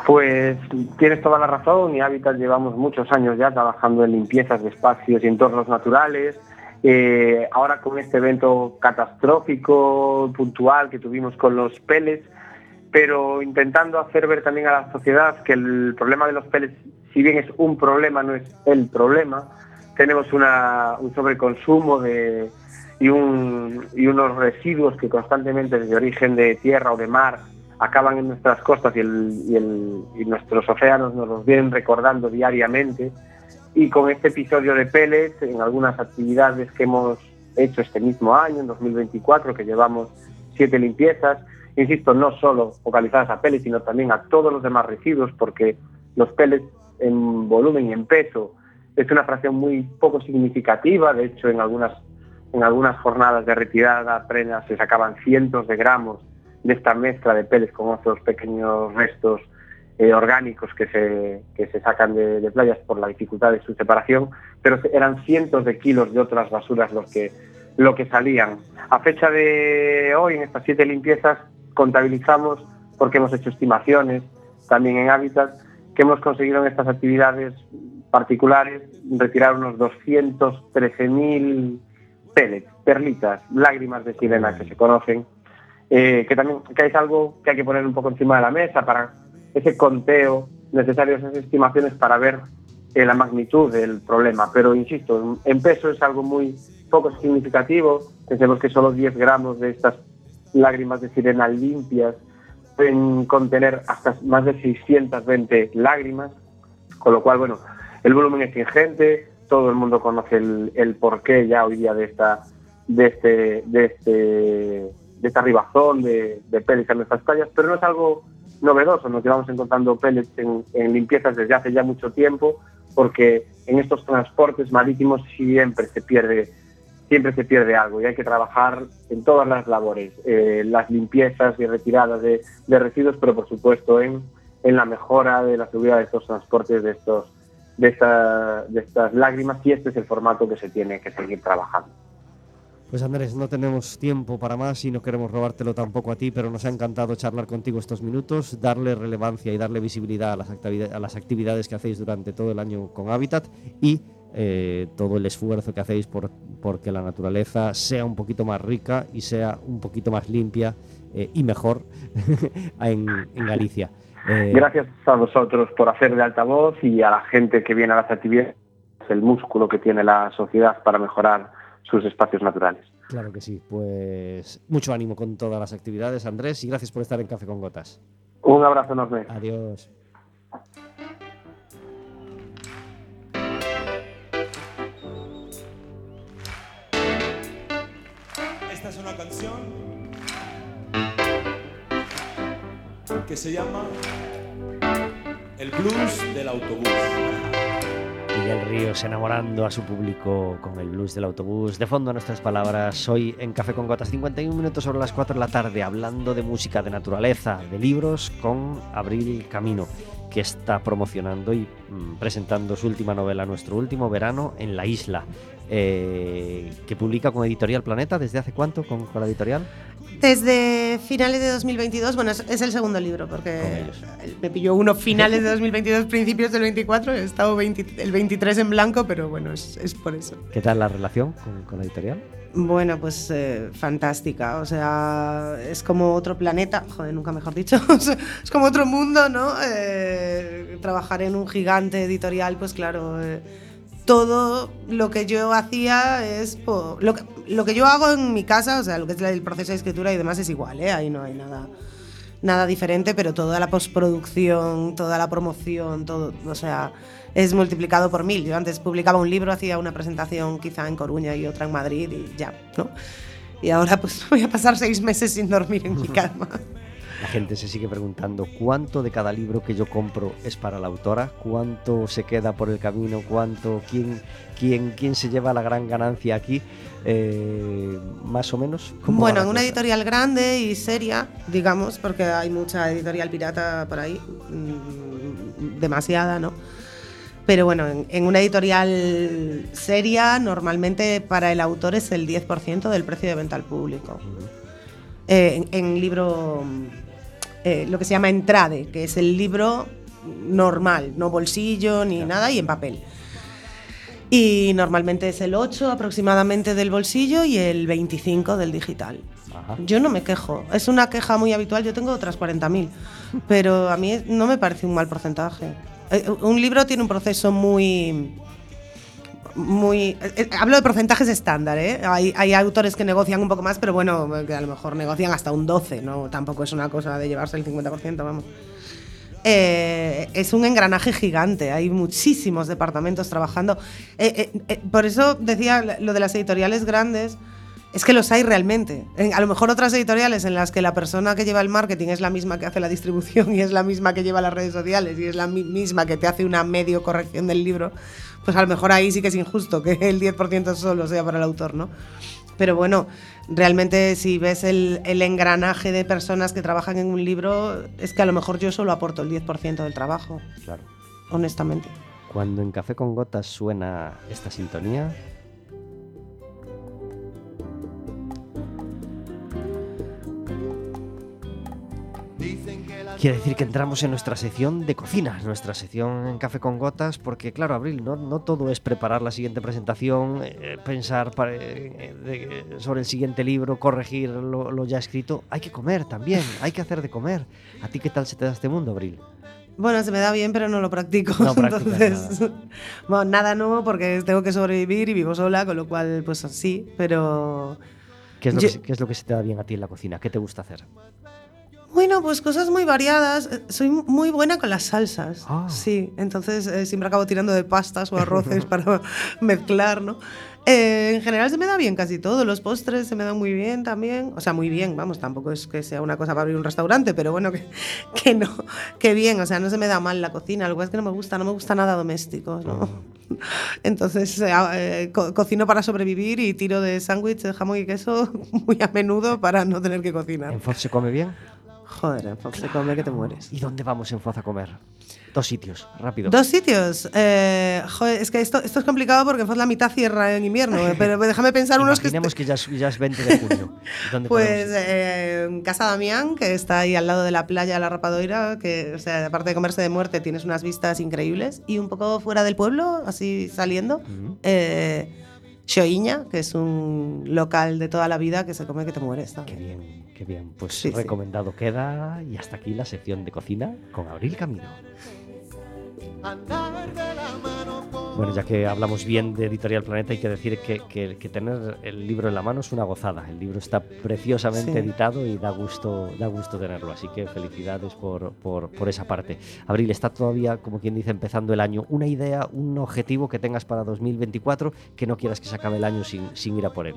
Pues tienes toda la razón y Hábitat llevamos muchos años ya trabajando en limpiezas de espacios y entornos naturales. Eh, ahora con este evento catastrófico, puntual que tuvimos con los pellets, pero intentando hacer ver también a la sociedad que el problema de los pellets, si bien es un problema, no es el problema. Tenemos una- un sobreconsumo de, y, un- y unos residuos que constantemente desde origen de tierra o de mar acaban en nuestras costas y, el- y el- nuestros océanos nos los vienen recordando diariamente. Y con este episodio de pellets, en algunas actividades que hemos hecho este mismo año, en 2024, que llevamos siete limpiezas, insisto, no solo focalizadas a pellets, sino también a todos los demás residuos, porque los pellets en volumen y en peso es una fracción muy poco significativa, de hecho en algunas, en algunas jornadas de retirada apenas se sacaban cientos de gramos de esta mezcla de pellets con otros pequeños restos eh, orgánicos que se, que se sacan de, de playas por la dificultad de su separación, pero eran cientos de kilos de otras basuras los que, lo que salían. A fecha de hoy, en estas siete limpiezas, contabilizamos, porque hemos hecho estimaciones, también en Hábitat, que hemos conseguido en estas actividades particulares retirar unos 213.000 pellets, perlitas, lágrimas de sirena que se conocen, eh, que también que es algo que hay que poner un poco encima de la mesa para ese conteo necesario, esas estimaciones para ver eh, la magnitud del problema. Pero insisto, en peso es algo muy poco significativo. Pensemos que solo 10 gramos de estas lágrimas de sirena limpias pueden contener hasta más de 620 lágrimas, con lo cual, bueno, el volumen es ingente, todo el mundo conoce el, el porqué ya hoy día de esta de este de este de esta ribazón de, de pellets en nuestras playas, pero no es algo novedoso, nos llevamos encontrando pellets en, limpiezas desde hace ya mucho tiempo, porque en estos transportes marítimos siempre se pierde siempre se pierde algo y hay que trabajar en todas las labores, eh, las limpiezas y retiradas de, residuos, pero por supuesto en, en la mejora de la seguridad de estos transportes, de estos de, esta- de estas lágrimas y este es el formato que se tiene que seguir trabajando. Pues Andrés, no tenemos tiempo para más y no queremos robártelo tampoco a ti, pero nos ha encantado charlar contigo estos minutos, darle relevancia y darle visibilidad a las, actividades, que hacéis durante todo el año con Habitat y eh, todo el esfuerzo que hacéis por, por que la naturaleza sea un poquito más rica y sea un poquito más limpia eh, y mejor en, en Galicia. Eh, Gracias a vosotros por hacer de altavoz y a la gente que viene a las actividades, el músculo que tiene la sociedad para mejorar sus espacios naturales. Claro que sí, pues mucho ánimo con todas las actividades, Andrés, y gracias por estar en Café con Gotas. Un abrazo enorme. Adiós. Esta es una canción que se llama El blues del autobús. Miguel Ríos enamorando a su público con el blues del autobús. De fondo a nuestras palabras, hoy en Café con Gotas, 51 minutos sobre las 4 de la tarde, hablando de música, de naturaleza, de libros, con Abril Camino, que está promocionando y mm, presentando su última novela, Nuestro último verano en la isla, eh, que publica con Editorial Planeta. ¿Desde hace cuánto con, con la editorial? Desde finales de 2022, bueno, es, es el segundo libro, porque me pilló uno finales de 2022, principios del 24, he estado 20 el 23 en blanco, pero bueno, es, es por eso. ¿Qué tal la relación con, con la editorial? Bueno, pues eh, fantástica, o sea, es como otro planeta, joder, nunca mejor dicho, es como otro mundo, ¿no? Eh, trabajar en un gigante editorial, pues claro, eh, todo lo que yo hacía es, po- lo, que, lo que yo hago en mi casa, o sea, lo que es el proceso de escritura y demás es igual, ¿eh? Ahí no hay nada, nada diferente, pero toda la postproducción, toda la promoción, todo, o sea, es multiplicado por mil. Yo antes publicaba un libro, hacía una presentación quizá en Coruña y otra en Madrid y ya, ¿no? Y ahora pues voy a pasar seis meses sin dormir en mi cama. La gente se sigue preguntando cuánto de cada libro que yo compro es para la autora, cuánto se queda por el camino, cuánto, quién, quién, quién se lleva la gran ganancia aquí, Eh, más o menos. ¿cómo va Bueno, en una cosa? editorial grande y seria, digamos, porque hay mucha editorial pirata por ahí, mm, demasiada, ¿no? Pero bueno, en, en una editorial seria, normalmente para el autor es el 10% del precio de venta al público. Eh, en, en libro, eh, lo que se llama entrade, que es el libro normal, no bolsillo ni nada, y en papel. Y normalmente es el 8 aproximadamente del bolsillo y el 25 del digital. Ajá. Yo no me quejo, es una queja muy habitual, yo tengo otras 40.000, pero a mí no me parece un mal porcentaje. Eh, Un libro tiene un proceso muy... muy eh, eh, hablo de porcentajes estándar, ¿eh? Hay, hay autores que negocian un poco más, pero bueno, que a lo mejor negocian hasta un 12, ¿no? Tampoco es una cosa de llevarse el 50%, vamos. Eh, es un engranaje gigante, hay muchísimos departamentos trabajando. Eh, eh, eh, por eso decía lo de las editoriales grandes, es que los hay realmente. En- a lo mejor otras editoriales en las que la persona que lleva el marketing es la misma que hace la distribución y es la misma que lleva las redes sociales y es la mi- misma que te hace una medio corrección del libro, pues a lo mejor ahí sí que es injusto que el 10% solo sea para el autor, ¿no? Pero bueno, realmente si ves el, el engranaje de personas que trabajan en un libro, es que a lo mejor yo solo aporto el 10% del trabajo, Claro. honestamente. Cuando en Café con Gotas suena esta sintonía, Quiere decir que entramos en nuestra sección de cocina, nuestra sección en Café con Gotas, porque claro, Abril, no, no todo es preparar la siguiente presentación, eh, pensar para- eh, de- sobre el siguiente libro, corregir lo, lo ya escrito. Hay que comer también, hay que hacer de comer. ¿A ti qué tal se te da este mundo, Abril? Bueno, se me da bien, pero no lo practico. No Entonces, bueno, nada nuevo porque tengo que sobrevivir y vivo sola, con lo cual, pues sí, pero ¿Qué es, lo Yo- que, se- qué es lo que se te da bien a ti en la cocina? ¿Qué te gusta hacer? Bueno, pues cosas muy variadas. Eh, Soy muy buena con las salsas. Ah. Sí, entonces eh, siempre acabo tirando de pastas o arroces para mezclar, ¿no? Eh, en general se me da bien casi todo. Los postres se me dan muy bien también. O sea, muy bien, vamos, tampoco es que sea una cosa para abrir un restaurante, pero bueno, que, que no, que bien. O sea, no se me da mal la cocina. Lo que es que no me gusta, no me gusta nada doméstico, ¿no? Entonces eh, eh, co- cocino para sobrevivir y tiro de sándwich de jamón y queso muy a menudo para no tener que cocinar. ¿En Foz se come bien? Joder, en Fox se come que te mueres. ¿Y dónde vamos en Foz a comer? Dos sitios, rápido. Dos sitios. Eh, joder, es que esto, esto es complicado porque en Foz la mitad cierra en invierno. pero déjame pensar unos que. Est- que ya es, ya es 20 de junio. ¿Dónde Pues eh, Casa Damián, que está ahí al lado de la playa la Rapadoira, que, o sea, aparte de comerse de muerte, tienes unas vistas increíbles. Y un poco fuera del pueblo, así saliendo, eh, Xoiña, que es un local de toda la vida que se come que te mueres. ¿no? Qué bien, qué bien. Pues Sí, sí. recomendado queda. Y hasta aquí la sección de cocina con Abril Camino. Bueno, ya que hablamos bien de Editorial Planeta, hay que decir que, que- que tener el libro en la mano es una gozada. El libro está preciosamente Sí. editado y da gusto, da gusto tenerlo. Así que felicidades por, por- por esa parte. Abril, está todavía, como quien dice, empezando el año. ¿Una idea, un objetivo que tengas para 2024 que no quieras que se acabe el año sin, sin ir a por él?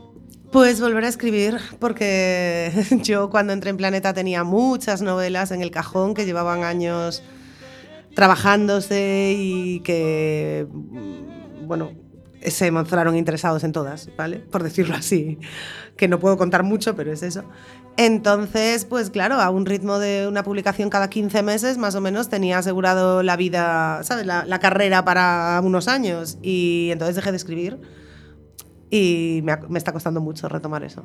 Pues volver a escribir, porque yo cuando entré en Planeta tenía muchas novelas en el cajón que llevaban años trabajándose y que, bueno, se mostraron interesados en todas, ¿vale? Por decirlo así, que no puedo contar mucho, pero es eso. Entonces, pues claro, a un ritmo de una publicación cada 15 meses, más o menos, tenía asegurado la vida, ¿sabes? La, carrera para unos años. Y entonces dejé de escribir y me está costando mucho retomar eso.